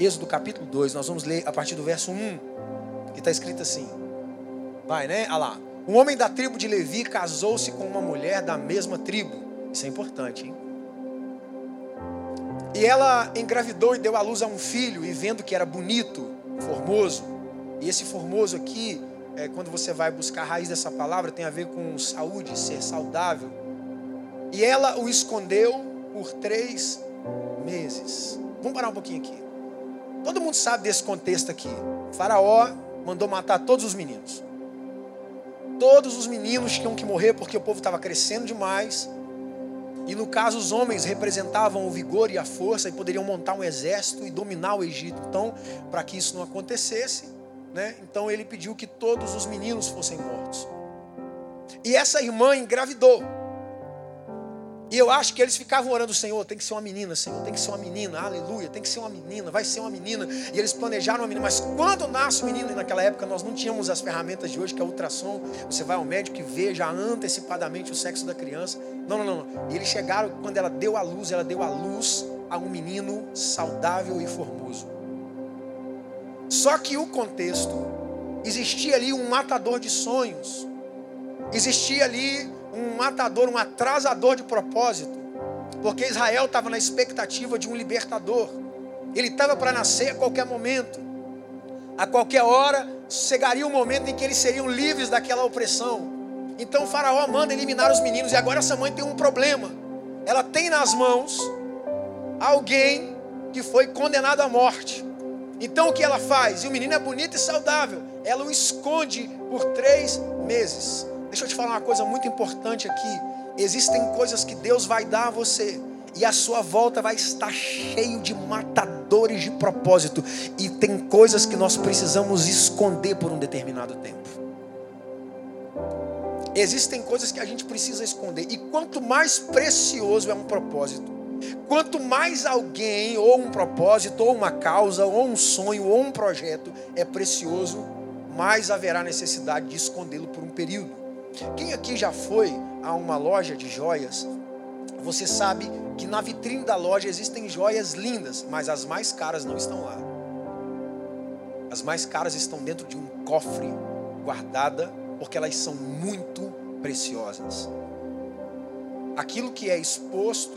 Êxodo capítulo 2, nós vamos ler a partir do verso 1, que está escrito assim. Vai, né? Olha lá. Um homem da tribo de Levi casou-se com uma mulher da mesma tribo. Isso é importante, hein? E ela engravidou e deu à luz a um filho, e vendo que era bonito, formoso, e esse formoso aqui, é, quando você vai buscar a raiz dessa palavra, tem a ver com saúde, ser saudável. E ela o escondeu por três meses. Vamos parar um pouquinho aqui. Todo mundo sabe desse contexto aqui. O faraó mandou matar todos os meninos. Todos os meninos tinham que morrer porque o povo estava crescendo demais. E no caso, os homens representavam o vigor e a força e poderiam montar um exército e dominar o Egito. Então, para que isso não acontecesse, né, então ele pediu que todos os meninos fossem mortos. E essa irmã engravidou. E eu acho que eles ficavam orando, Senhor, tem que ser uma menina, Senhor, tem que ser uma menina, aleluia, tem que ser uma menina, vai ser uma menina. E eles planejaram uma menina, mas quando nasce o menino, e naquela época nós não tínhamos as ferramentas de hoje, que é ultrassom, você vai ao médico e vê já antecipadamente o sexo da criança. Não, não, não. E eles chegaram, quando ela deu a luz, ela deu a luz a um menino saudável e formoso. Só que o contexto, existia ali um matador de sonhos, existia ali matador, um atrasador de propósito, porque Israel estava na expectativa de um libertador. Ele estava para nascer a qualquer momento, a qualquer hora chegaria o momento em que eles seriam livres daquela opressão. Então Faraó manda eliminar os meninos, e agora essa mãe tem um problema. Ela tem nas mãos alguém que foi condenado à morte. Então o que ela faz? E o menino é bonito e saudável. Ela o esconde por três meses. Deixa eu te falar uma coisa muito importante aqui. Existem coisas que Deus vai dar a você. E a sua volta vai estar cheio de matadores de propósito. E tem coisas que nós precisamos esconder por um determinado tempo. Existem coisas que a gente precisa esconder. E quanto mais precioso é um propósito, quanto mais alguém, ou um propósito, ou uma causa, ou um sonho, ou um projeto é precioso, mais haverá necessidade de escondê-lo por um período. Quem aqui já foi a uma loja de joias, você sabe que na vitrine da loja existem joias lindas, mas as mais caras não estão lá. As mais caras estão dentro de um cofre guardada, porque elas são muito preciosas. Aquilo que é exposto,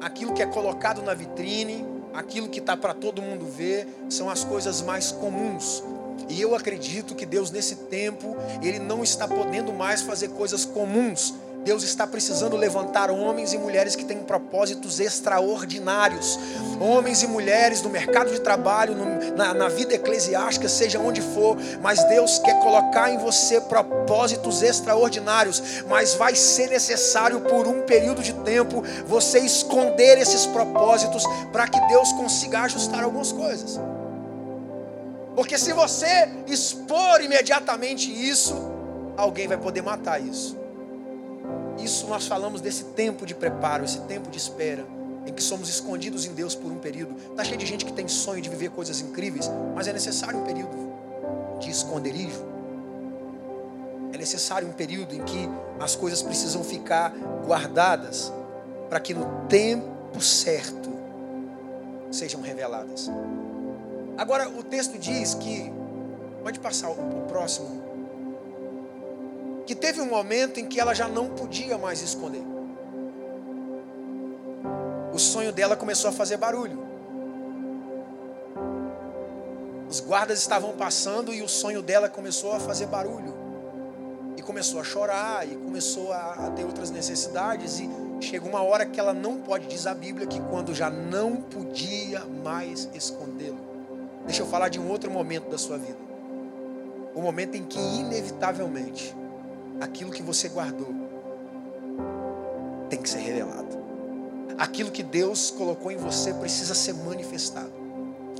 aquilo que é colocado na vitrine, aquilo que está para todo mundo ver, são as coisas mais comuns. E eu acredito que Deus, nesse tempo, Ele não está podendo mais fazer coisas comuns. Deus está precisando levantar homens e mulheres que têm propósitos extraordinários. Homens e mulheres no mercado de trabalho, no, na, na vida eclesiástica, seja onde for. Mas Deus quer colocar em você propósitos extraordinários. Mas vai ser necessário, por um período de tempo, você esconder esses propósitos para que Deus consiga ajustar algumas coisas. Porque se você expor imediatamente isso, alguém vai poder matar isso. Isso nós falamos desse tempo de preparo, esse tempo de espera, em que somos escondidos em Deus por um período. Está cheio de gente que tem sonho de viver coisas incríveis, mas é necessário um período de esconderijo. É necessário um período em que as coisas precisam ficar guardadas, para que no tempo certo sejam reveladas. Agora, o texto diz que, pode passar o, próximo, que teve um momento em que ela já não podia mais esconder. O sonho dela começou a fazer barulho. Os guardas estavam passando e o sonho dela começou a fazer barulho. E começou a chorar, e começou a, a ter outras necessidades. E chega uma hora que ela não pode, diz a Bíblia, que quando já não podia mais escondê-lo. Deixa eu falar de um outro momento da sua vida. O momento em que, inevitavelmente, aquilo que você guardou tem que ser revelado. Aquilo que Deus colocou em você precisa ser manifestado.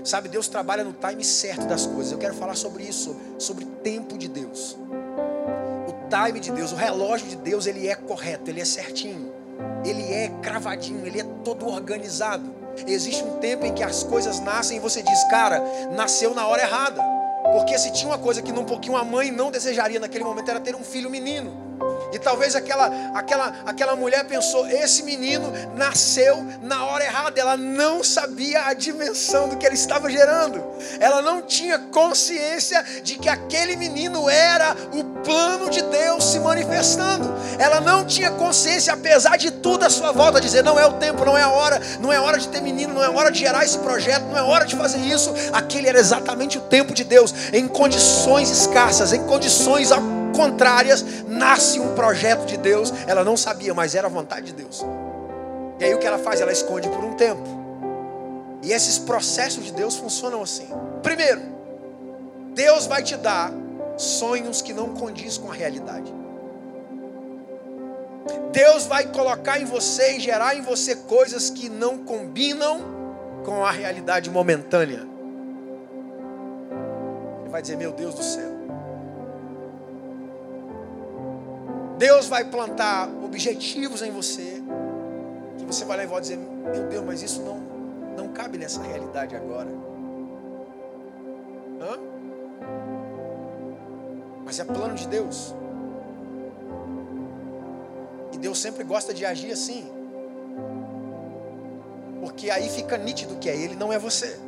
Sabe, Deus trabalha no time certo das coisas. Eu quero falar sobre isso, sobre, tempo de Deus. O time de Deus, o relógio de Deus, ele é correto, ele é certinho. Ele é cravadinho, ele é todo organizado. Existe um tempo em que as coisas nascem e você diz, cara, nasceu na hora errada. Porque se tinha uma coisa que num pouquinho a mãe não desejaria naquele momento era ter um filho menino. E talvez aquela, aquela, aquela mulher pensou: esse menino nasceu na hora errada. Ela não sabia a dimensão do que ele estava gerando. Ela não tinha consciência de que aquele menino era o plano de Deus se manifestando. Ela não tinha consciência, apesar de tudo à sua volta, dizer: não é o tempo, não é a hora, não é hora de ter menino, não é hora de gerar esse projeto, não é hora de fazer isso. Aquele era exatamente o tempo de Deus, em condições escassas, em condições contrárias, nasce um projeto de Deus. Ela não sabia, mas era a vontade de Deus. E aí o que ela faz? Ela esconde por um tempo. E esses processos de Deus funcionam assim. Primeiro, Deus vai te dar sonhos que não condiz com a realidade. Deus vai colocar em você e gerar em você coisas que não combinam com a realidade momentânea. Ele vai dizer: Meu Deus do céu, Deus vai plantar objetivos em você, que você vai levar e dizer: Meu Deus, mas isso não, não cabe nessa realidade agora. Hã? Mas é plano de Deus. E Deus sempre gosta de agir assim. Porque aí fica nítido que é Ele, não é você.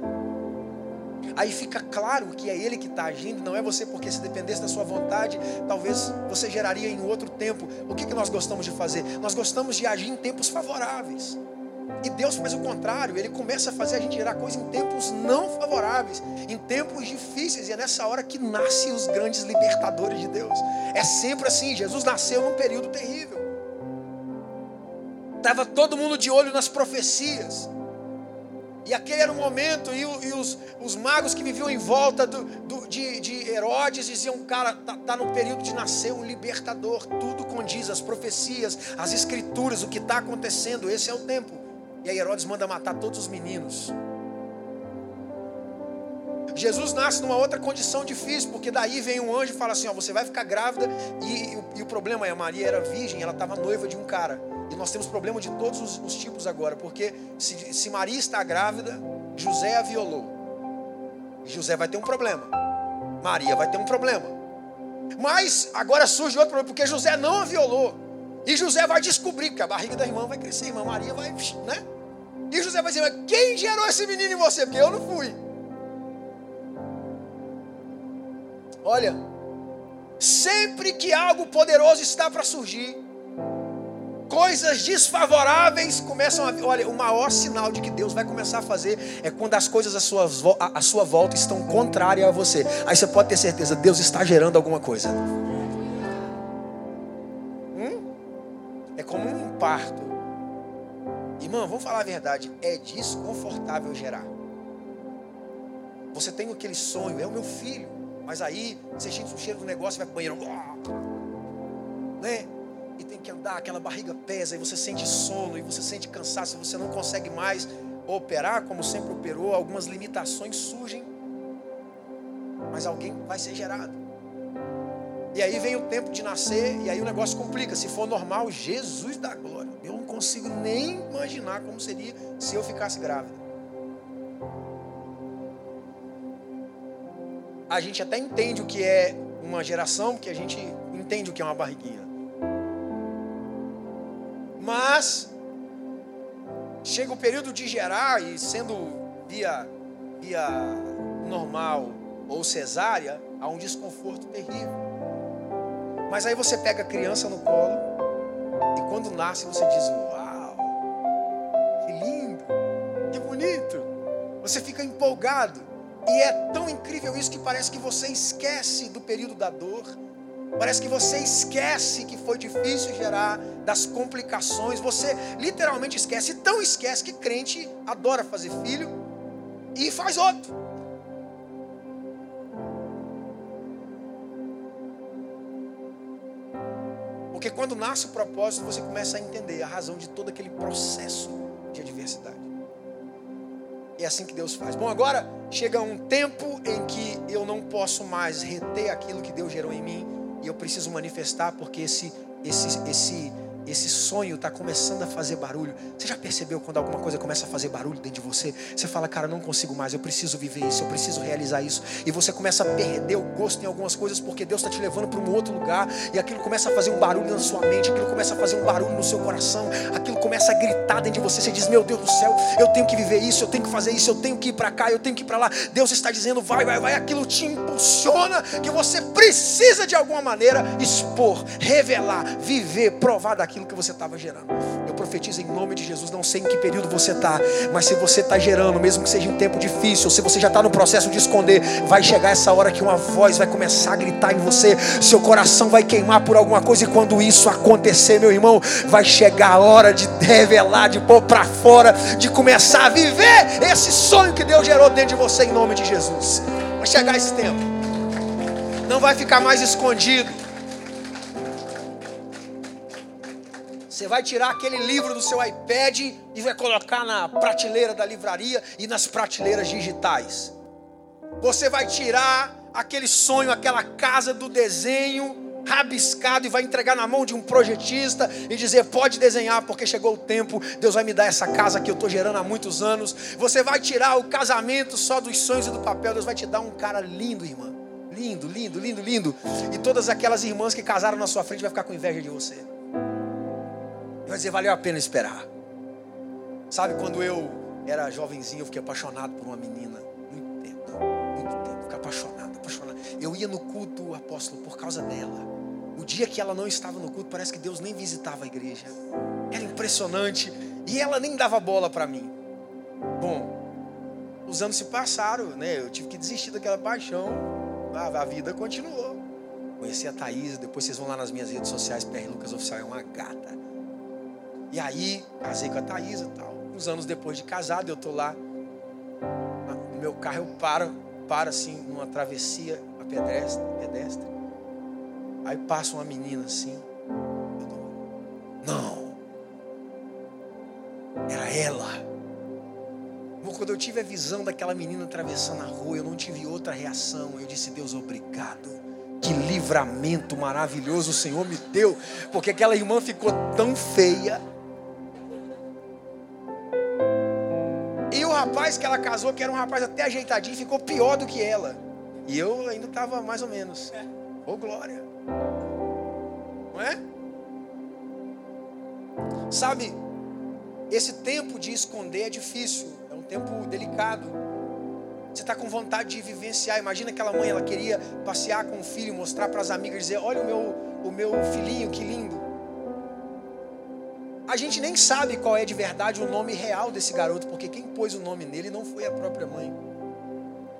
Aí fica claro que é Ele que está agindo, não é você, porque se dependesse da sua vontade, talvez você geraria em outro tempo. O que, que nós gostamos de fazer? Nós gostamos de agir em tempos favoráveis. E Deus faz o contrário, Ele começa a fazer a gente gerar coisas em tempos não favoráveis, em tempos difíceis, e é nessa hora que nascem os grandes libertadores de Deus. É sempre assim, Jesus nasceu num período terrível. Estava todo mundo de olho nas profecias. E aquele era o momento, e, e os, os, magos que viviam em volta do, do, de, de, Herodes diziam: Cara, está tá no período de nascer um libertador. Tudo condiz, as profecias, as escrituras, o que está acontecendo. Esse é o tempo. E aí Herodes manda matar todos os meninos. Jesus nasce numa outra condição difícil, porque daí vem um anjo e fala assim: ó, você vai ficar grávida, e, e, e o problema é: Maria era virgem, ela estava noiva de um cara. E nós temos problema de todos os, os tipos agora, porque se, se, Maria está grávida, José a violou. José vai ter um problema. Maria vai ter um problema. Mas agora surge outro problema, porque José não a violou. E José vai descobrir que a barriga da irmã vai crescer, a irmã Maria vai, né? E José vai dizer: Mas quem gerou esse menino em você? Porque eu não fui. Olha, sempre que algo poderoso está para surgir, coisas desfavoráveis começam a. Olha, o maior sinal de que Deus vai começar a fazer é quando as coisas à sua, à sua volta estão contrárias a você. Aí você pode ter certeza, Deus está gerando alguma coisa. Hum? É como um parto. Irmão, vamos falar a verdade, é desconfortável gerar. Você tem aquele sonho, é o meu filho, mas aí você sente o cheiro do negócio e vai para o banheiro. Né? e tem que andar, aquela barriga pesa, e você sente sono, e você sente cansaço, você não consegue mais operar como sempre operou, algumas limitações surgem, mas alguém vai ser gerado. E aí vem o tempo de nascer, e aí o negócio complica. Se for normal, Jesus da glória. Eu não consigo nem imaginar como seria se eu ficasse grávida. A gente até entende o que é uma geração, porque a gente entende o que é uma barriguinha. Mas chega o período de gerar e sendo via, via normal ou cesárea, há um desconforto terrível. Mas aí você pega a criança no colo e quando nasce você diz: Uau, que lindo, que bonito. Você fica empolgado. E é tão incrível isso que parece que você esquece do período da dor Parece que você esquece que foi difícil gerar, das complicações. Você literalmente esquece, tão esquece que crente adora fazer filho e faz outro. Porque quando nasce o propósito, você começa a entender a razão de todo aquele processo de adversidade. É assim que Deus faz. Bom, agora chega um tempo em que eu não posso mais reter aquilo que Deus gerou em mim e eu preciso manifestar porque esse esse esse esse sonho está começando a fazer barulho. Você já percebeu quando alguma coisa começa a fazer barulho dentro de você? Você fala, cara, não consigo mais, eu preciso viver isso, eu preciso realizar isso. E você começa a perder o gosto em algumas coisas porque Deus está te levando para um outro lugar. E aquilo começa a fazer um barulho na sua mente, aquilo começa a fazer um barulho no seu coração, aquilo começa a gritar dentro de você. Você diz, meu Deus do céu, eu tenho que viver isso, eu tenho que fazer isso, eu tenho que ir para cá, eu tenho que ir para lá. Deus está dizendo, vai, vai, vai. Aquilo te impulsiona que você precisa de alguma maneira expor, revelar, viver, provar daquilo que você estava gerando. Eu profetizo em nome de Jesus, não sei em que período você está, mas se você está gerando, mesmo que seja em tempo difícil, se você já está no processo de esconder, vai chegar essa hora que uma voz vai começar a gritar em você, seu coração vai queimar por alguma coisa, e quando isso acontecer, meu irmão, vai chegar a hora de revelar, de pôr para fora, de começar a viver esse sonho que Deus gerou dentro de você, em nome de Jesus. Vai chegar esse tempo, não vai ficar mais escondido. Você vai tirar aquele livro do seu iPad e vai colocar na prateleira da livraria e nas prateleiras digitais. Você vai tirar aquele sonho, aquela casa do desenho rabiscado e vai entregar na mão de um projetista e dizer: pode desenhar, porque chegou o tempo, Deus vai me dar essa casa que eu estou gerando há muitos anos. Você vai tirar o casamento só dos sonhos e do papel, Deus vai te dar um cara lindo, irmã. Lindo, lindo, lindo, lindo. E todas aquelas irmãs que casaram na sua frente vai ficar com inveja de você. Vai dizer, valeu a pena esperar. Sabe, quando eu era jovenzinho, eu fiquei apaixonado por uma menina. Muito tempo, muito tempo. Fiquei apaixonado, apaixonado. Eu ia no culto, apóstolo, por causa dela. O dia que ela não estava no culto, parece que Deus nem visitava a igreja. Era impressionante. E ela nem dava bola para mim. Bom, os anos se passaram, né? Eu tive que desistir daquela paixão. A, a vida continuou. Conheci a Thaís, depois vocês vão lá nas minhas redes sociais, PR Lucas Oficial, é uma gata. E aí, casei com a Thaisa e tal. Uns anos depois de casado, eu tô lá. No meu carro eu paro, paro assim, numa travessia a pedestre, pedestre. Aí passa uma menina assim. Não. Era ela. Quando eu tive a visão daquela menina atravessando a rua, eu não tive outra reação. Eu disse, Deus, obrigado. Que livramento maravilhoso o Senhor me deu. Porque aquela irmã ficou tão feia rapaz que ela casou, que era um rapaz até ajeitadinho, ficou pior do que ela. E eu ainda estava mais ou menos. Ô oh, glória. Não é? Sabe, esse tempo de esconder é difícil, é um tempo delicado. Você está com vontade de vivenciar. Imagina aquela mãe, ela queria passear com o filho, mostrar para as amigas, dizer: Olha o meu, o meu filhinho, que lindo. A gente nem sabe qual é de verdade o nome real desse garoto, porque quem pôs o nome nele não foi a própria mãe.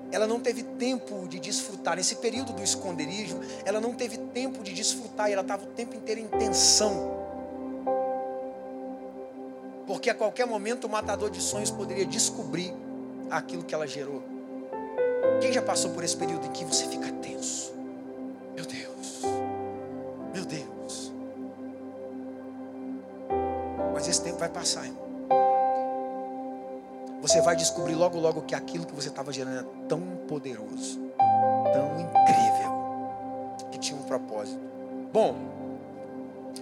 Ela não teve tempo de desfrutar. Nesse período do esconderijo, ela não teve tempo de desfrutar, e ela estava o tempo inteiro em tensão. Porque a qualquer momento o matador de sonhos poderia descobrir aquilo que ela gerou. Quem já passou por esse período em que você fica tenso? Meu Deus, vai passar, irmão. Você vai descobrir logo, logo que aquilo que você estava gerando é tão poderoso, tão incrível, que tinha um propósito. Bom,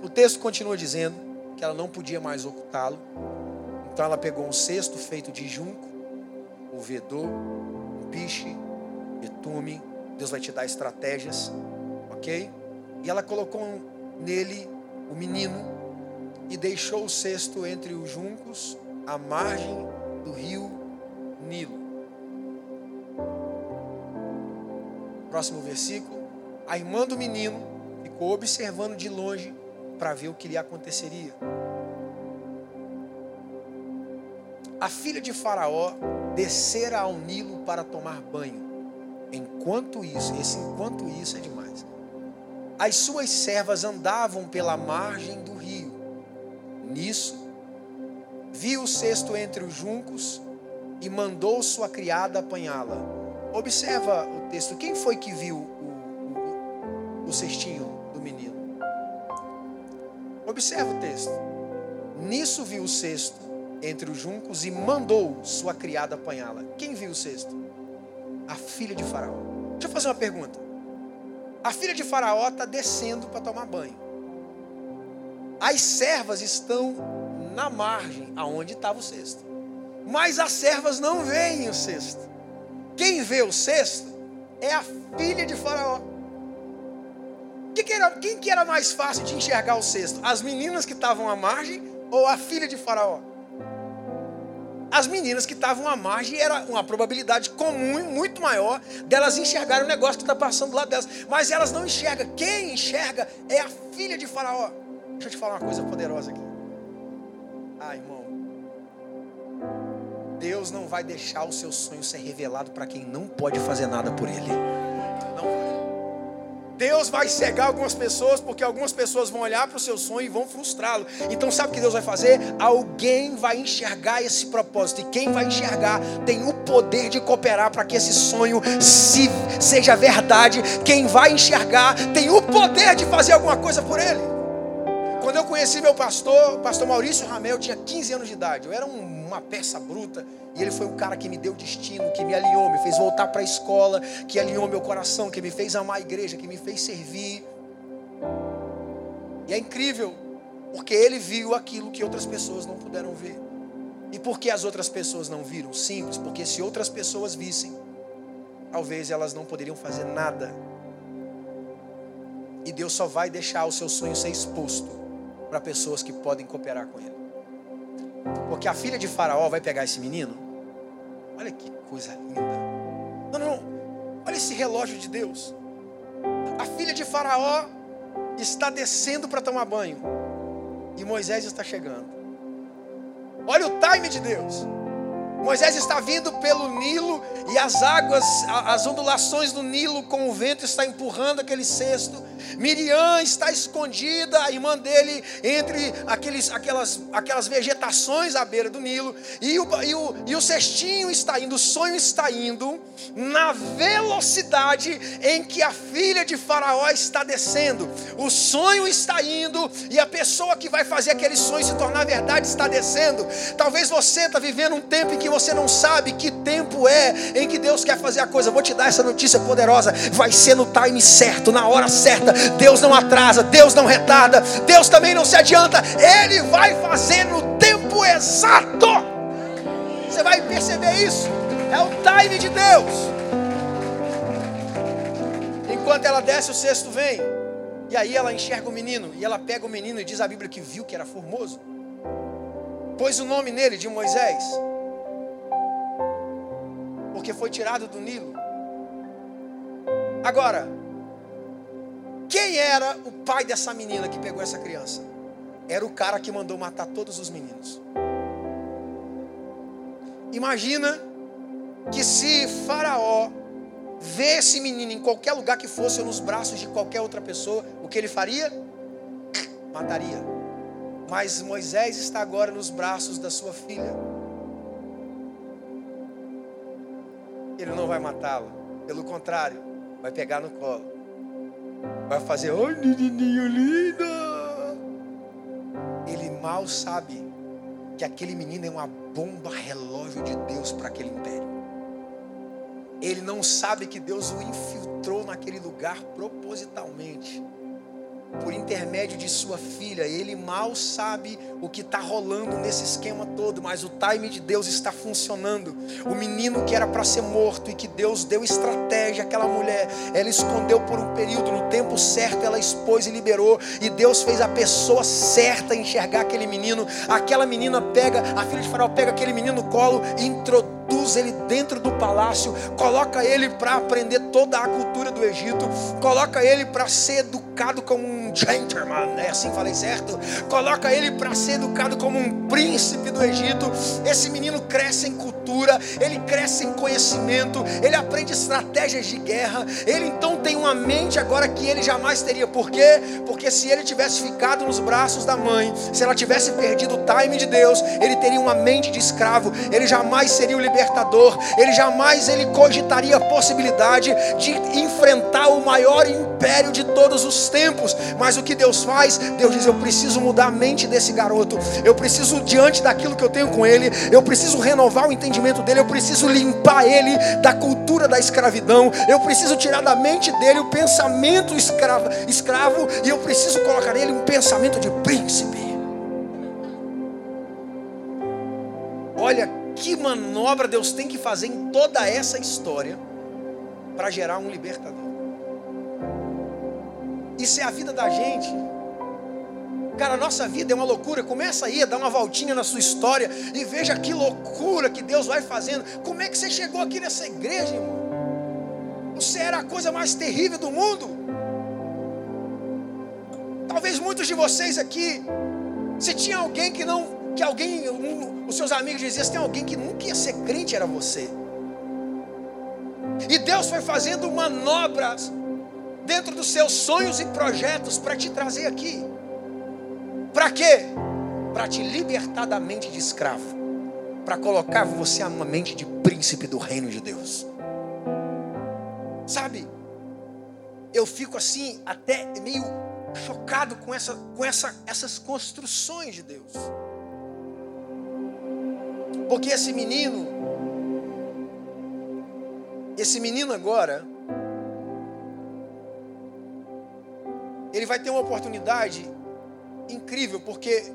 o texto continua dizendo que ela não podia mais ocultá-lo. Então ela pegou um cesto feito de junco, o vedor, um piche, betume. Deus vai te dar estratégias, ok? E ela colocou nele o menino e deixou o cesto entre os juncos, à margem do rio Nilo. Próximo versículo. A irmã do menino ficou observando de longe para ver o que lhe aconteceria. A filha de Faraó descera ao Nilo para tomar banho. Enquanto isso, esse enquanto isso é demais. As suas servas andavam pela margem do Nisso, viu o cesto entre os juncos e mandou sua criada apanhá-la. Observa o texto. Quem foi que viu o, o, o cestinho do menino? Observa o texto. Nisso viu o cesto entre os juncos e mandou sua criada apanhá-la. Quem viu o cesto? A filha de Faraó. Deixa eu fazer uma pergunta. A filha de Faraó está descendo para tomar banho. As servas estão na margem, aonde estava o cesto. Mas as servas não veem o cesto. Quem vê o cesto é a filha de Faraó. Quem que, era, quem que era mais fácil de enxergar o cesto? As meninas que estavam à margem ou a filha de Faraó? As meninas que estavam à margem era uma probabilidade comum muito maior delas enxergarem o negócio que está passando lá delas. Mas elas não enxergam. Quem enxerga é a filha de Faraó. Deixa eu te falar uma coisa poderosa aqui. Ah, irmão. Deus não vai deixar o seu sonho ser revelado para quem não pode fazer nada por ele. Não vai. Deus vai cegar algumas pessoas, porque algumas pessoas vão olhar para o seu sonho e vão frustrá-lo. Então, sabe o que Deus vai fazer? Alguém vai enxergar esse propósito, e quem vai enxergar tem o poder de cooperar para que esse sonho se, seja verdade. Quem vai enxergar tem o poder de fazer alguma coisa por ele. Quando eu conheci meu pastor, pastor Maurício Ramel, eu tinha 15 anos de idade. Eu era um, uma peça bruta. E ele foi o cara que me deu destino, que me alinhou, me fez voltar para a escola, que alinhou meu coração, que me fez amar a igreja, que me fez servir. E é incrível, porque ele viu aquilo que outras pessoas não puderam ver. E por que as outras pessoas não viram? Simples, porque se outras pessoas vissem, talvez elas não poderiam fazer nada. E Deus só vai deixar o seu sonho ser exposto para pessoas que podem cooperar com ele. Porque a filha de Faraó vai pegar esse menino Olha que coisa linda. Não, não, não. Olha esse relógio de Deus. A filha de Faraó está descendo para tomar banho. E Moisés está chegando. Olha o time de Deus. Moisés está vindo pelo Nilo e as águas, as ondulações do Nilo com o vento está empurrando aquele cesto. Miriam está escondida, a irmã dele, entre aqueles, aquelas, aquelas vegetações à beira do Nilo. E o, e, o, e o cestinho está indo, o sonho está indo na velocidade em que a filha de Faraó está descendo. O sonho está indo e a pessoa que vai fazer aquele sonho se tornar verdade está descendo. Talvez você está vivendo um tempo em que você não sabe que tempo é em que Deus quer fazer a coisa. Vou te dar essa notícia poderosa. Vai ser no time certo, na hora certa. Deus não atrasa, Deus não retarda, Deus também não se adianta. Ele vai fazer no tempo exato. Você vai perceber isso. É o time de Deus. Enquanto ela desce, o cesto vem. E aí ela enxerga o menino. E ela pega o menino e diz a Bíblia que viu que era formoso. Pôs o nome nele de Moisés porque foi tirado do Nilo. Agora, quem era o pai dessa menina que pegou essa criança? Era o cara que mandou matar todos os meninos. Imagina que se Faraó vê esse menino em qualquer lugar que fosse ou nos braços de qualquer outra pessoa, o que ele faria? Mataria. Mas Moisés está agora nos braços da sua filha. Ele não vai matá-lo. Pelo contrário, vai pegar no colo. Vai fazer, oi, menininho linda. Ele mal sabe que aquele menino é uma bomba relógio de Deus para aquele império. Ele não sabe que Deus o infiltrou naquele lugar propositalmente por intermédio de sua filha. Ele mal sabe o que está rolando nesse esquema todo, mas o time de Deus está funcionando. O menino que era para ser morto e que Deus deu estratégia àquela mulher, ela escondeu por um período, no tempo certo ela expôs e liberou, e Deus fez a pessoa certa enxergar aquele menino. Aquela menina pega, a filha de Faraó pega aquele menino no colo e introduz ele dentro do palácio, coloca ele para aprender toda a cultura do Egito, coloca ele para ser educado como um gentleman, né? Assim falei certo? Coloca ele para ser educado como um príncipe do Egito. Esse menino cresce em cultura, ele cresce em conhecimento, ele aprende estratégias de guerra. Ele então tem uma mente agora que ele jamais teria. Por quê? Porque se ele tivesse ficado nos braços da mãe, se ela tivesse perdido o time de Deus, ele teria uma mente de escravo. Ele jamais seria o. Ele jamais ele cogitaria a possibilidade de enfrentar o maior império de todos os os tempos. Mas o que Deus faz? Deus diz: Eu preciso mudar a mente desse garoto. Eu preciso, diante daquilo que eu tenho com ele, eu preciso renovar o entendimento dele. Eu preciso limpar ele da cultura da escravidão. Eu preciso tirar da mente dele o pensamento escravo, escravo e eu preciso colocar nele um pensamento de príncipe. Olha que manobra Deus tem que fazer em toda essa história para gerar um libertador. Isso é a vida da gente. Cara, a nossa vida é uma loucura. Começa aí a dar uma voltinha na sua história e veja que loucura que Deus vai fazendo. Como é que você chegou aqui nessa igreja, irmão? Você era a coisa mais terrível do mundo. Talvez muitos de vocês aqui, se tinha alguém que não que alguém, um, os seus amigos diziam, se tem alguém que nunca ia ser crente, era você. E Deus foi fazendo manobras dentro dos seus sonhos e projetos para te trazer aqui. Para quê? Para te libertar da mente de escravo, para colocar você numa mente de príncipe do reino de Deus. Sabe? Eu fico assim até meio chocado com essa com essa essas construções de Deus. Porque esse menino, esse menino agora, ele vai ter uma oportunidade incrível, porque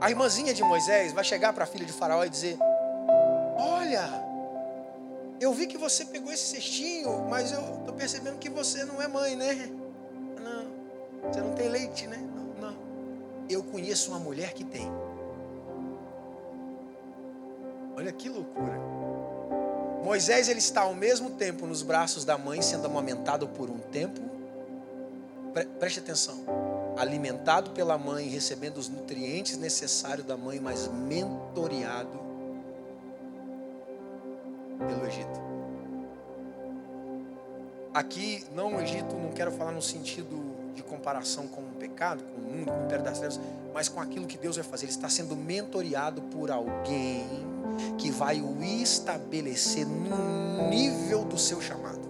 a irmãzinha de Moisés vai chegar para a filha de Faraó e dizer: Olha, eu vi que você pegou esse cestinho, mas eu estou percebendo que você não é mãe, né? Não, você não tem leite, né? Não, não. Eu conheço uma mulher que tem. Olha que loucura. Moisés ele está ao mesmo tempo nos braços da mãe, sendo amamentado por um tempo. Pre preste atenção. Alimentado pela mãe, recebendo os nutrientes necessários da mãe, mas mentoreado pelo Egito. Aqui, não o Egito, não quero falar no sentido de comparação com o pecado, com o mundo, com o império das trevas, mas com aquilo que Deus vai fazer. Ele está sendo mentoreado por alguém que vai o estabelecer no nível do seu chamado.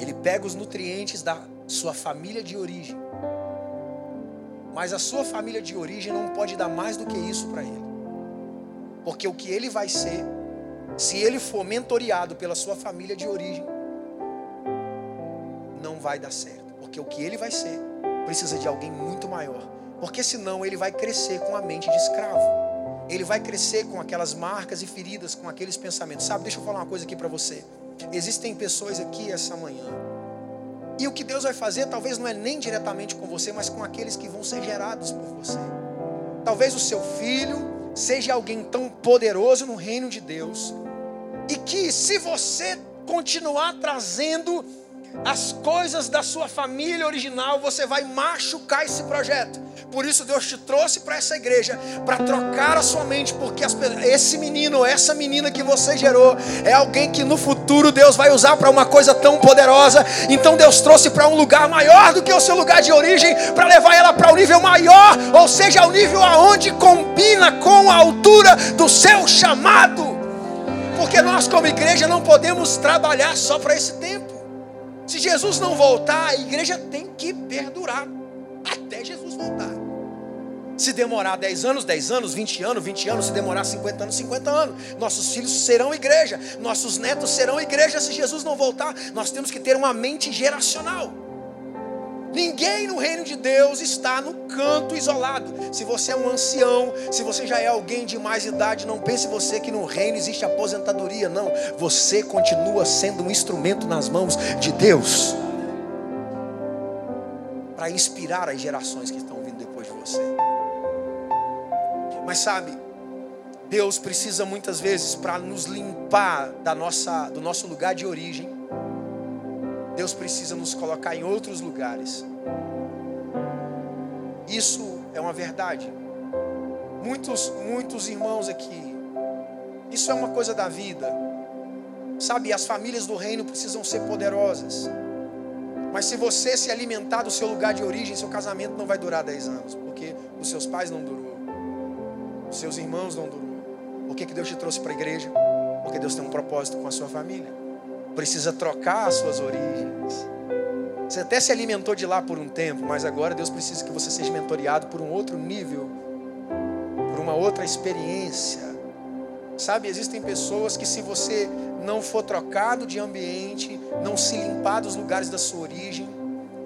Ele pega os nutrientes da sua família de origem, mas a sua família de origem não pode dar mais do que isso para ele, porque o que ele vai ser, se ele for mentoreado pela sua família de origem, não vai dar certo, porque o que ele vai ser precisa de alguém muito maior, porque senão ele vai crescer com a mente de escravo ele vai crescer com aquelas marcas e feridas, com aqueles pensamentos. Sabe, deixa eu falar uma coisa aqui para você. Existem pessoas aqui essa manhã. E o que Deus vai fazer talvez não é nem diretamente com você, mas com aqueles que vão ser gerados por você. Talvez o seu filho seja alguém tão poderoso no reino de Deus, e que se você continuar trazendo as coisas da sua família original, você vai machucar esse projeto. Por isso Deus te trouxe para essa igreja para trocar a sua mente, porque as, esse menino, essa menina que você gerou é alguém que no futuro Deus vai usar para uma coisa tão poderosa. Então Deus trouxe para um lugar maior do que o seu lugar de origem, para levar ela para um nível maior, ou seja, o nível aonde combina com a altura do seu chamado. Porque nós como igreja não podemos trabalhar só para esse tempo. Se Jesus não voltar, a igreja tem que perdurar até Jesus voltar. Se demorar 10 anos, 10 anos, 20 anos, 20 anos, se demorar 50 anos, 50 anos, nossos filhos serão igreja, nossos netos serão igreja se Jesus não voltar. Nós temos que ter uma mente geracional. Ninguém no reino de Deus está no canto isolado. Se você é um ancião, se você já é alguém de mais idade, não pense você que no reino existe aposentadoria. Não, você continua sendo um instrumento nas mãos de Deus para inspirar as gerações que estão vindo depois de você. Mas sabe, Deus precisa muitas vezes para nos limpar da nossa, do nosso lugar de origem Deus precisa nos colocar em outros lugares. Isso é uma verdade. Muitos, muitos irmãos aqui, isso é uma coisa da vida. Sabe, as famílias do reino precisam ser poderosas. Mas se você se alimentar do seu lugar de origem, seu casamento não vai durar 10 anos, porque os seus pais não durou, os seus irmãos não durou. Por que, que Deus te trouxe para a igreja? Porque Deus tem um propósito com a sua família. Precisa trocar as suas origens. Você até se alimentou de lá por um tempo, mas agora Deus precisa que você seja mentoreado por um outro nível, por uma outra experiência. Sabe, existem pessoas que se você não for trocado de ambiente, não se limpar dos lugares da sua origem,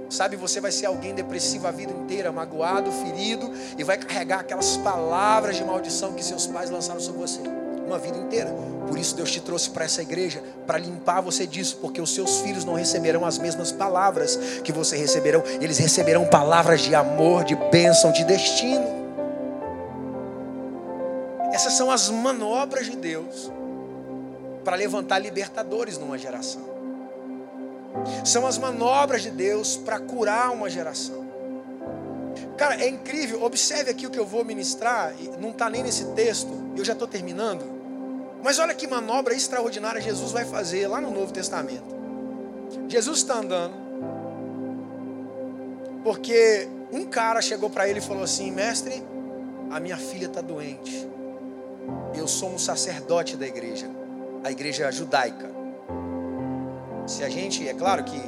sabe, você vai ser alguém depressivo a vida inteira, magoado, ferido e vai carregar aquelas palavras de maldição que seus pais lançaram sobre você uma vida inteira. Por isso Deus te trouxe para essa igreja, para limpar você disso, porque os seus filhos não receberão as mesmas palavras que você receberão, eles receberão palavras de amor, de bênção, de destino. Essas são as manobras de Deus para levantar libertadores numa geração. São as manobras de Deus para curar uma geração. Cara, é incrível. Observe aqui o que eu vou ministrar. Não está nem nesse texto. Eu já estou terminando. Mas olha que manobra extraordinária Jesus vai fazer lá no Novo Testamento. Jesus está andando, porque um cara chegou para ele e falou assim: Mestre, a minha filha está doente. Eu sou um sacerdote da igreja, a igreja judaica. Se a gente, é claro que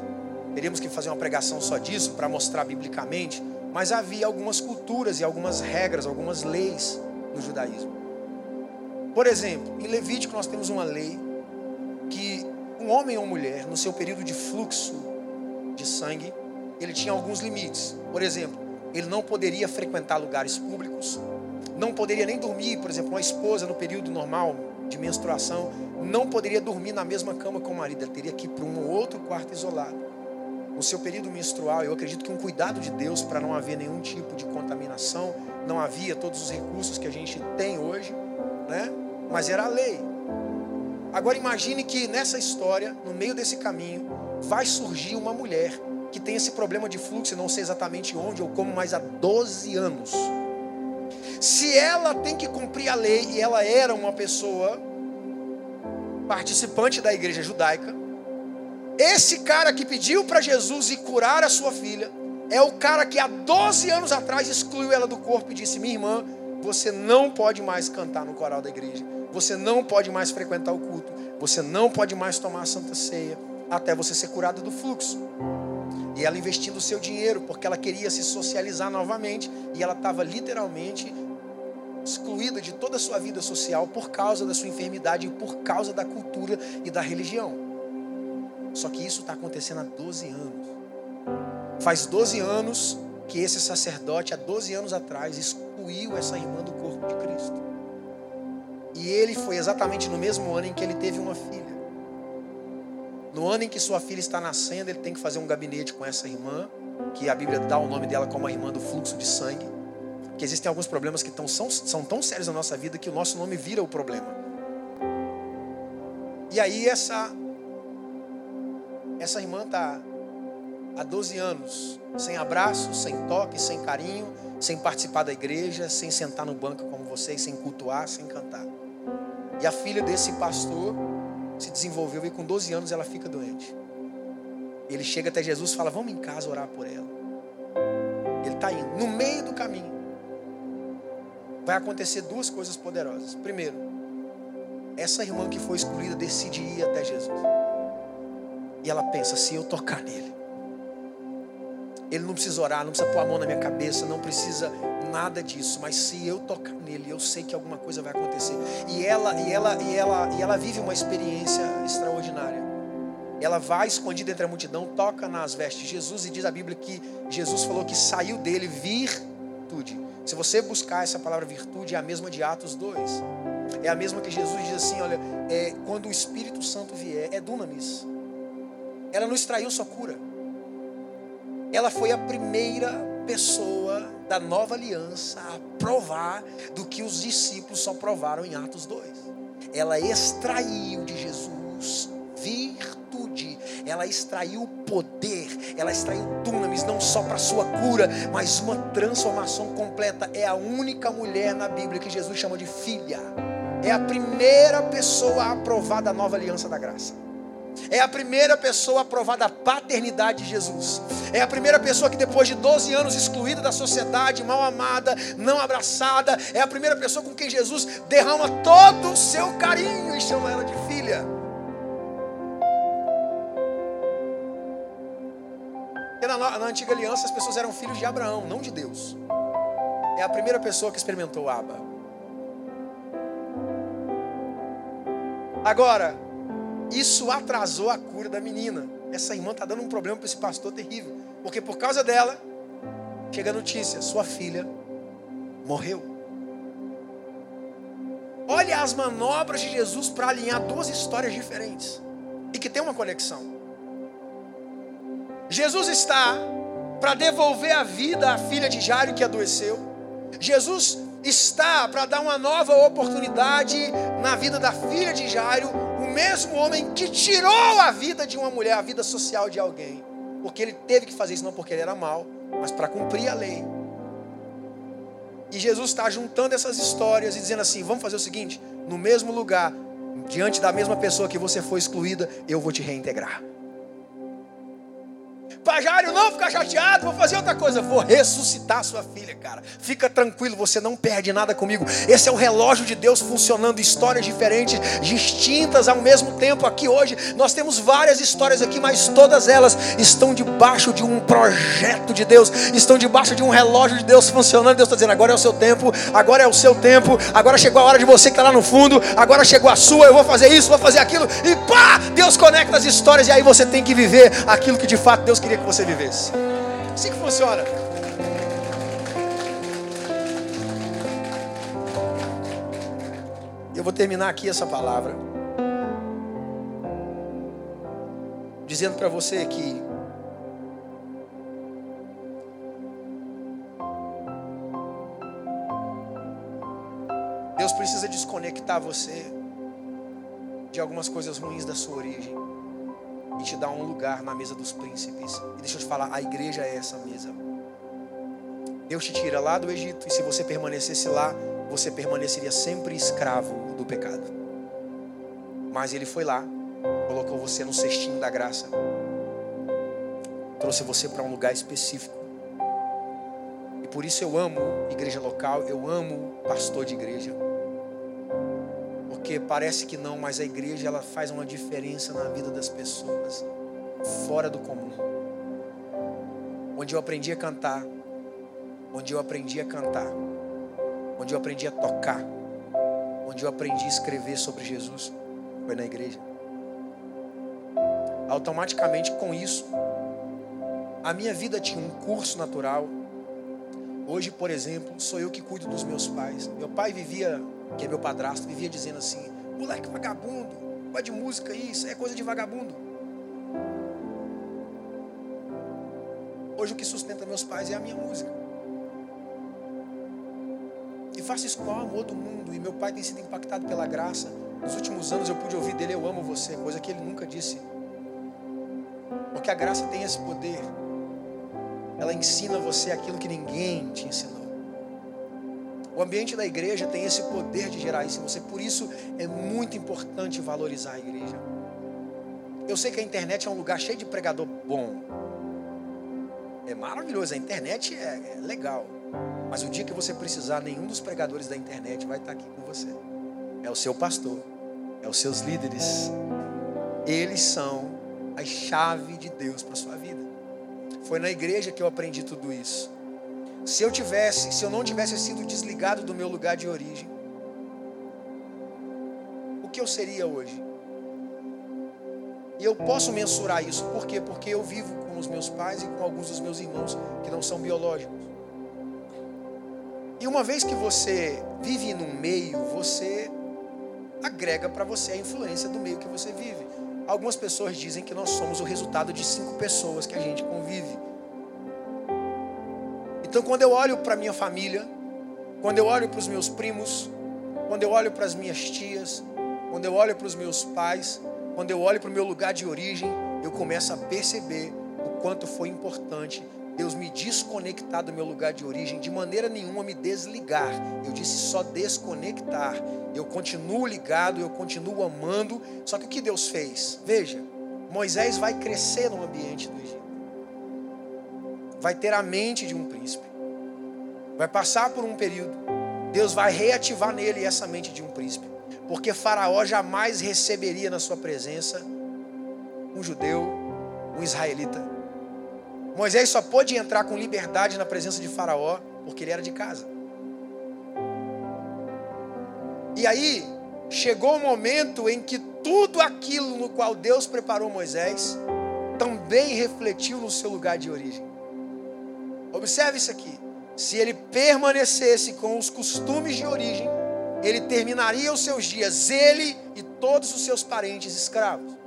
teríamos que fazer uma pregação só disso para mostrar biblicamente, mas havia algumas culturas e algumas regras, algumas leis no judaísmo. Por exemplo, em Levítico nós temos uma lei que um homem ou mulher, no seu período de fluxo de sangue, ele tinha alguns limites. Por exemplo, ele não poderia frequentar lugares públicos, não poderia nem dormir, por exemplo, uma esposa no período normal de menstruação, não poderia dormir na mesma cama com o marido, ela teria que ir para um outro quarto isolado. No seu período menstrual, eu acredito que um cuidado de Deus para não haver nenhum tipo de contaminação, não havia todos os recursos que a gente tem hoje, né? mas era a lei. Agora imagine que nessa história, no meio desse caminho, vai surgir uma mulher que tem esse problema de fluxo, não sei exatamente onde ou como, mas há 12 anos. Se ela tem que cumprir a lei e ela era uma pessoa participante da igreja judaica, esse cara que pediu para Jesus ir curar a sua filha, é o cara que há 12 anos atrás excluiu ela do corpo e disse: Minha irmã, você não pode mais cantar no coral da igreja você não pode mais frequentar o culto. Você não pode mais tomar a santa ceia até você ser curado do fluxo. E ela investindo o seu dinheiro porque ela queria se socializar novamente e ela estava literalmente excluída de toda a sua vida social por causa da sua enfermidade e por causa da cultura e da religião. Só que isso está acontecendo há 12 anos. Faz 12 anos que esse sacerdote, há 12 anos atrás, excluiu essa irmã do corpo de Cristo. E ele foi exatamente no mesmo ano em que ele teve uma filha. No ano em que sua filha está nascendo, ele tem que fazer um gabinete com essa irmã, que a Bíblia dá o nome dela como a irmã do fluxo de sangue. Porque existem alguns problemas que tão, são, são tão sérios na nossa vida que o nosso nome vira o problema. E aí essa essa irmã está há 12 anos sem abraço, sem toque, sem carinho, sem participar da igreja, sem sentar no banco como vocês, sem cultuar, sem cantar. E a filha desse pastor se desenvolveu e com 12 anos ela fica doente. Ele chega até Jesus e fala: Vamos em casa orar por ela. Ele está indo. No meio do caminho, vai acontecer duas coisas poderosas. Primeiro, essa irmã que foi excluída decide ir até Jesus. E ela pensa: se eu tocar nele, ele não precisa orar, não precisa pôr a mão na minha cabeça, não precisa nada disso, mas se eu tocar nele, eu sei que alguma coisa vai acontecer. E ela, e ela, e ela, e ela vive uma experiência extraordinária. Ela vai escondida entre a multidão, toca nas vestes de Jesus e diz a Bíblia que Jesus falou que saiu dele virtude. Se você buscar essa palavra virtude, é a mesma de Atos 2. É a mesma que Jesus diz assim: olha, é, quando o Espírito Santo vier, é dunamis. Ela não extraiu sua cura. Ela foi a primeira pessoa da nova aliança a provar do que os discípulos só provaram em Atos 2. Ela extraiu de Jesus virtude, ela extraiu poder, ela extraiu dunamis, não só para sua cura, mas uma transformação completa. É a única mulher na Bíblia que Jesus chama de filha. É a primeira pessoa a aprovar da nova aliança da graça é a primeira pessoa a provar da paternidade de Jesus. É a primeira pessoa que, depois de 12 anos excluída da sociedade, mal amada, não abraçada, é a primeira pessoa com quem Jesus derrama todo o seu carinho e chama ela de filha. Na, na antiga aliança as pessoas eram filhos de Abraão, não de Deus. É a primeira pessoa que experimentou Abba. Agora, isso atrasou a cura da menina. Essa irmã está dando um problema para esse pastor terrível. Porque por causa dela, chega a notícia: sua filha morreu. Olha as manobras de Jesus para alinhar duas histórias diferentes e que tem uma conexão. Jesus está para devolver a vida à filha de Jairo que adoeceu. Jesus está para dar uma nova oportunidade na vida da filha de Jairo, mesmo homem que tirou a vida de uma mulher, a vida social de alguém. Porque ele teve que fazer isso não porque ele era mal, mas para cumprir a lei. E Jesus está juntando essas histórias e dizendo assim: vamos fazer o seguinte, no mesmo lugar, diante da mesma pessoa que você foi excluída, eu vou te reintegrar. Pajário, não fica chateado, vou fazer outra coisa. Vou ressuscitar sua filha, cara. Fica tranquilo, você não perde nada comigo. Esse é o relógio de Deus funcionando, histórias diferentes, distintas ao mesmo tempo. Aqui hoje nós temos várias histórias aqui, mas todas elas estão debaixo de um projeto de Deus, estão debaixo de um relógio de Deus funcionando. Deus está dizendo: agora é o seu tempo, agora é o seu tempo, agora chegou a hora de você que está lá no fundo, agora chegou a sua, eu vou fazer isso, vou fazer aquilo, e pá! Deus conecta as histórias, e aí você tem que viver aquilo que de fato Deus queria que você vivesse. Assim que funciona. Eu vou terminar aqui essa palavra dizendo para você que Deus precisa desconectar você de algumas coisas ruins da sua origem e te dá um lugar na mesa dos príncipes. E deixa eu te falar, a igreja é essa mesa. Deus te tira lá do Egito e se você permanecesse lá, você permaneceria sempre escravo do pecado. Mas ele foi lá, colocou você no cestinho da graça, trouxe você para um lugar específico. E por isso eu amo igreja local, eu amo pastor de igreja porque parece que não, mas a igreja ela faz uma diferença na vida das pessoas, fora do comum. Onde eu aprendi a cantar, onde eu aprendi a cantar, onde eu aprendi a tocar, onde eu aprendi a escrever sobre Jesus, foi na igreja. Automaticamente com isso, a minha vida tinha um curso natural. Hoje, por exemplo, sou eu que cuido dos meus pais. Meu pai vivia que é meu padrasto, vivia dizendo assim: moleque vagabundo, vai de música isso, é coisa de vagabundo. Hoje o que sustenta meus pais é a minha música. E faço isso com o amor do mundo. E meu pai tem sido impactado pela graça. Nos últimos anos eu pude ouvir dele: Eu amo você, coisa que ele nunca disse. Porque a graça tem esse poder. Ela ensina você aquilo que ninguém te ensinou. O ambiente da igreja tem esse poder de gerar isso em você. Por isso é muito importante valorizar a igreja. Eu sei que a internet é um lugar cheio de pregador bom. É maravilhoso, a internet é, é legal. Mas o dia que você precisar, nenhum dos pregadores da internet vai estar aqui com você. É o seu pastor, é os seus líderes. Eles são a chave de Deus para a sua vida. Foi na igreja que eu aprendi tudo isso. Se eu tivesse, se eu não tivesse sido desligado do meu lugar de origem, o que eu seria hoje? E eu posso mensurar isso, por quê? Porque eu vivo com os meus pais e com alguns dos meus irmãos que não são biológicos. E uma vez que você vive num meio, você agrega para você a influência do meio que você vive. Algumas pessoas dizem que nós somos o resultado de cinco pessoas que a gente convive. Então, quando eu olho para minha família, quando eu olho para os meus primos, quando eu olho para as minhas tias, quando eu olho para os meus pais, quando eu olho para o meu lugar de origem, eu começo a perceber o quanto foi importante Deus me desconectar do meu lugar de origem, de maneira nenhuma me desligar. Eu disse só desconectar. Eu continuo ligado, eu continuo amando. Só que o que Deus fez? Veja, Moisés vai crescer no ambiente do Egito vai ter a mente de um príncipe. Vai passar por um período. Deus vai reativar nele essa mente de um príncipe. Porque Faraó jamais receberia na sua presença um judeu, um israelita. Moisés só pôde entrar com liberdade na presença de Faraó porque ele era de casa. E aí chegou o momento em que tudo aquilo no qual Deus preparou Moisés também refletiu no seu lugar de origem. Observe isso aqui. Se ele permanecesse com os costumes de origem, ele terminaria os seus dias, ele e todos os seus parentes escravos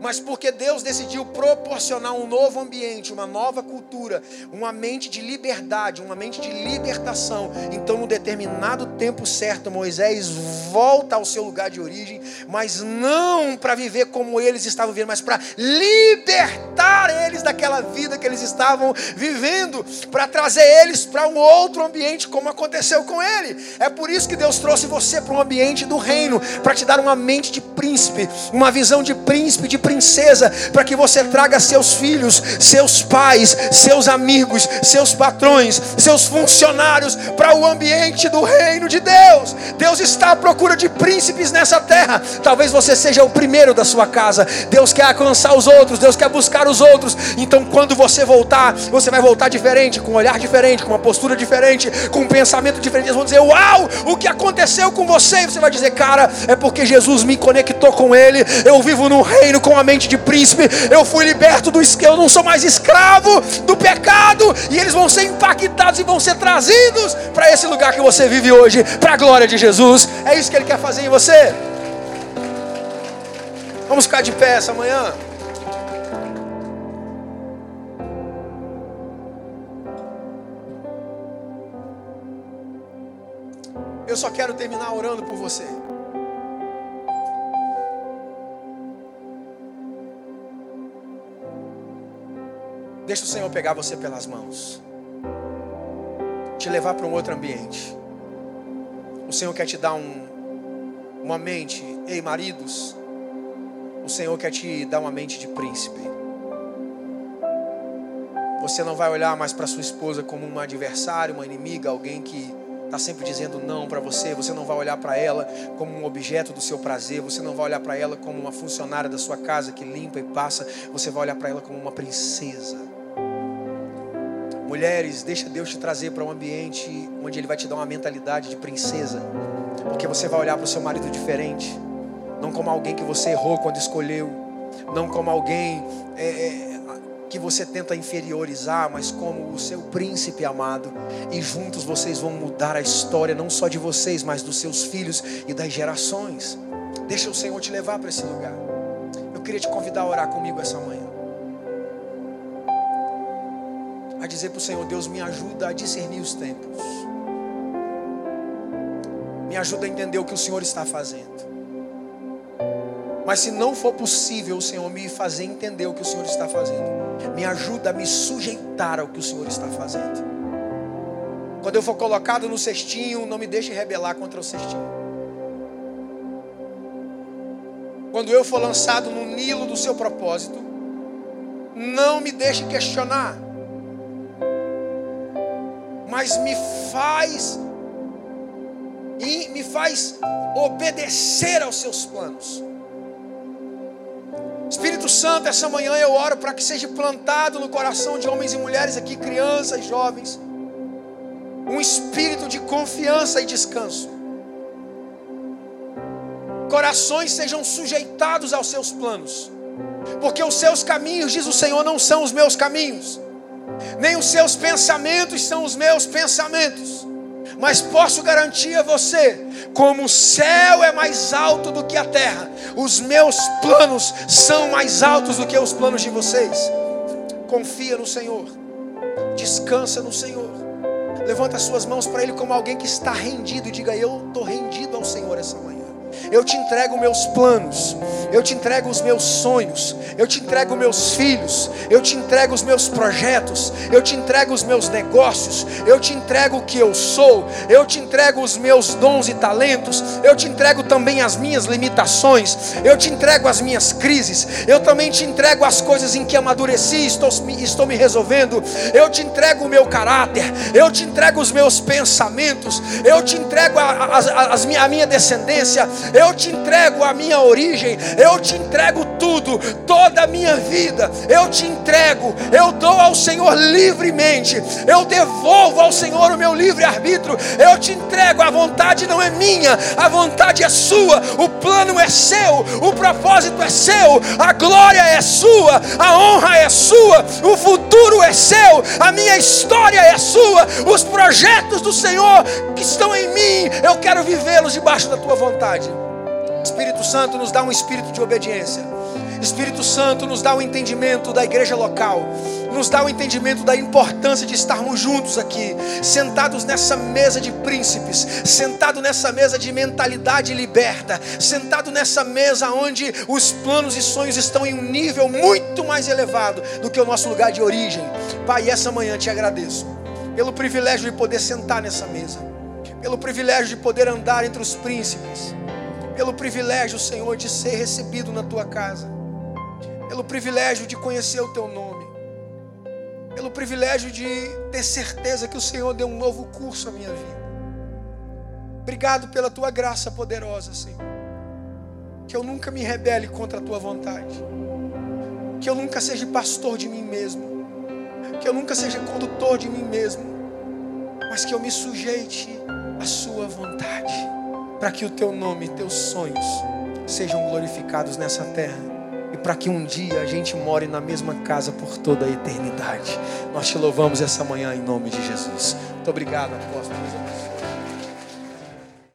mas porque Deus decidiu proporcionar um novo ambiente, uma nova cultura, uma mente de liberdade, uma mente de libertação. Então, no determinado tempo certo, Moisés volta ao seu lugar de origem, mas não para viver como eles estavam vivendo, mas para libertar eles daquela vida que eles estavam vivendo, para trazer eles para um outro ambiente, como aconteceu com ele. É por isso que Deus trouxe você para um ambiente do reino, para te dar uma mente de príncipe, uma visão de príncipe, de princesa, para que você traga seus filhos, seus pais, seus amigos, seus patrões, seus funcionários para o ambiente do reino de Deus. Deus está à procura de príncipes nessa terra. Talvez você seja o primeiro da sua casa. Deus quer alcançar os outros, Deus quer buscar os outros. Então, quando você voltar, você vai voltar diferente, com um olhar diferente, com uma postura diferente, com um pensamento diferente. Eles vão dizer: Uau, o que aconteceu com você? E você vai dizer: Cara, é porque Jesus me conectou com Ele. Eu vivo no reino com a mente de príncipe, eu fui liberto do eu não sou mais escravo do pecado, e eles vão ser impactados e vão ser trazidos para esse lugar que você vive hoje, para a glória de Jesus. É isso que ele quer fazer em você. Vamos ficar de pé essa manhã. Eu só quero terminar orando por você. Deixa o Senhor pegar você pelas mãos, te levar para um outro ambiente. O Senhor quer te dar um, uma mente, ei maridos, o Senhor quer te dar uma mente de príncipe. Você não vai olhar mais para sua esposa como uma adversária, uma inimiga, alguém que está sempre dizendo não para você, você não vai olhar para ela como um objeto do seu prazer, você não vai olhar para ela como uma funcionária da sua casa que limpa e passa, você vai olhar para ela como uma princesa. Mulheres, deixa Deus te trazer para um ambiente onde Ele vai te dar uma mentalidade de princesa, porque você vai olhar para o seu marido diferente, não como alguém que você errou quando escolheu, não como alguém é, é, que você tenta inferiorizar, mas como o seu príncipe amado, e juntos vocês vão mudar a história, não só de vocês, mas dos seus filhos e das gerações. Deixa o Senhor te levar para esse lugar. Eu queria te convidar a orar comigo essa manhã. A dizer para o Senhor: Deus, me ajuda a discernir os tempos, me ajuda a entender o que o Senhor está fazendo. Mas se não for possível o Senhor me fazer entender o que o Senhor está fazendo, me ajuda a me sujeitar ao que o Senhor está fazendo. Quando eu for colocado no cestinho, não me deixe rebelar contra o cestinho. Quando eu for lançado no nilo do seu propósito, não me deixe questionar mas me faz e me faz obedecer aos seus planos. Espírito Santo, essa manhã eu oro para que seja plantado no coração de homens e mulheres aqui, crianças, jovens, um espírito de confiança e descanso. Corações sejam sujeitados aos seus planos, porque os seus caminhos, diz o Senhor, não são os meus caminhos nem os seus pensamentos são os meus pensamentos. Mas posso garantir a você, como o céu é mais alto do que a terra, os meus planos são mais altos do que os planos de vocês. Confia no Senhor, descansa no Senhor. Levanta as suas mãos para Ele como alguém que está rendido. Diga: Eu estou rendido ao Senhor essa manhã. Eu te entrego meus planos, eu te entrego os meus sonhos, eu te entrego meus filhos, eu te entrego os meus projetos, eu te entrego os meus negócios, eu te entrego o que eu sou, eu te entrego os meus dons e talentos, eu te entrego também as minhas limitações, eu te entrego as minhas crises, eu também te entrego as coisas em que amadureci e estou, estou me resolvendo, eu te entrego o meu caráter, eu te entrego os meus pensamentos, eu te entrego a, a, a, a minha descendência, eu te entrego a minha origem, eu te entrego tudo, toda a minha vida, eu te entrego, eu dou ao Senhor livremente, eu devolvo ao Senhor o meu livre-arbítrio, eu te entrego, a vontade não é minha, a vontade é sua, o plano é seu, o propósito é seu, a glória é sua, a honra é sua, o futuro é seu, a minha história é sua, os projetos do Senhor que estão em mim, eu quero vivê-los debaixo da tua vontade. Espírito Santo nos dá um espírito de obediência. Espírito Santo nos dá o um entendimento da igreja local, nos dá o um entendimento da importância de estarmos juntos aqui, sentados nessa mesa de príncipes, sentado nessa mesa de mentalidade liberta, sentado nessa mesa onde os planos e sonhos estão em um nível muito mais elevado do que o nosso lugar de origem. Pai, essa manhã te agradeço pelo privilégio de poder sentar nessa mesa, pelo privilégio de poder andar entre os príncipes, pelo privilégio, Senhor, de ser recebido na tua casa, pelo privilégio de conhecer o teu nome, pelo privilégio de ter certeza que o Senhor deu um novo curso à minha vida. Obrigado pela tua graça poderosa, Senhor. Que eu nunca me rebele contra a tua vontade. Que eu nunca seja pastor de mim mesmo que eu nunca seja condutor de mim mesmo, mas que eu me sujeite à Sua vontade, para que o Teu nome e Teus sonhos sejam glorificados nessa terra e para que um dia a gente more na mesma casa por toda a eternidade. Nós te louvamos essa manhã em nome de Jesus. Muito obrigado, apóstolo.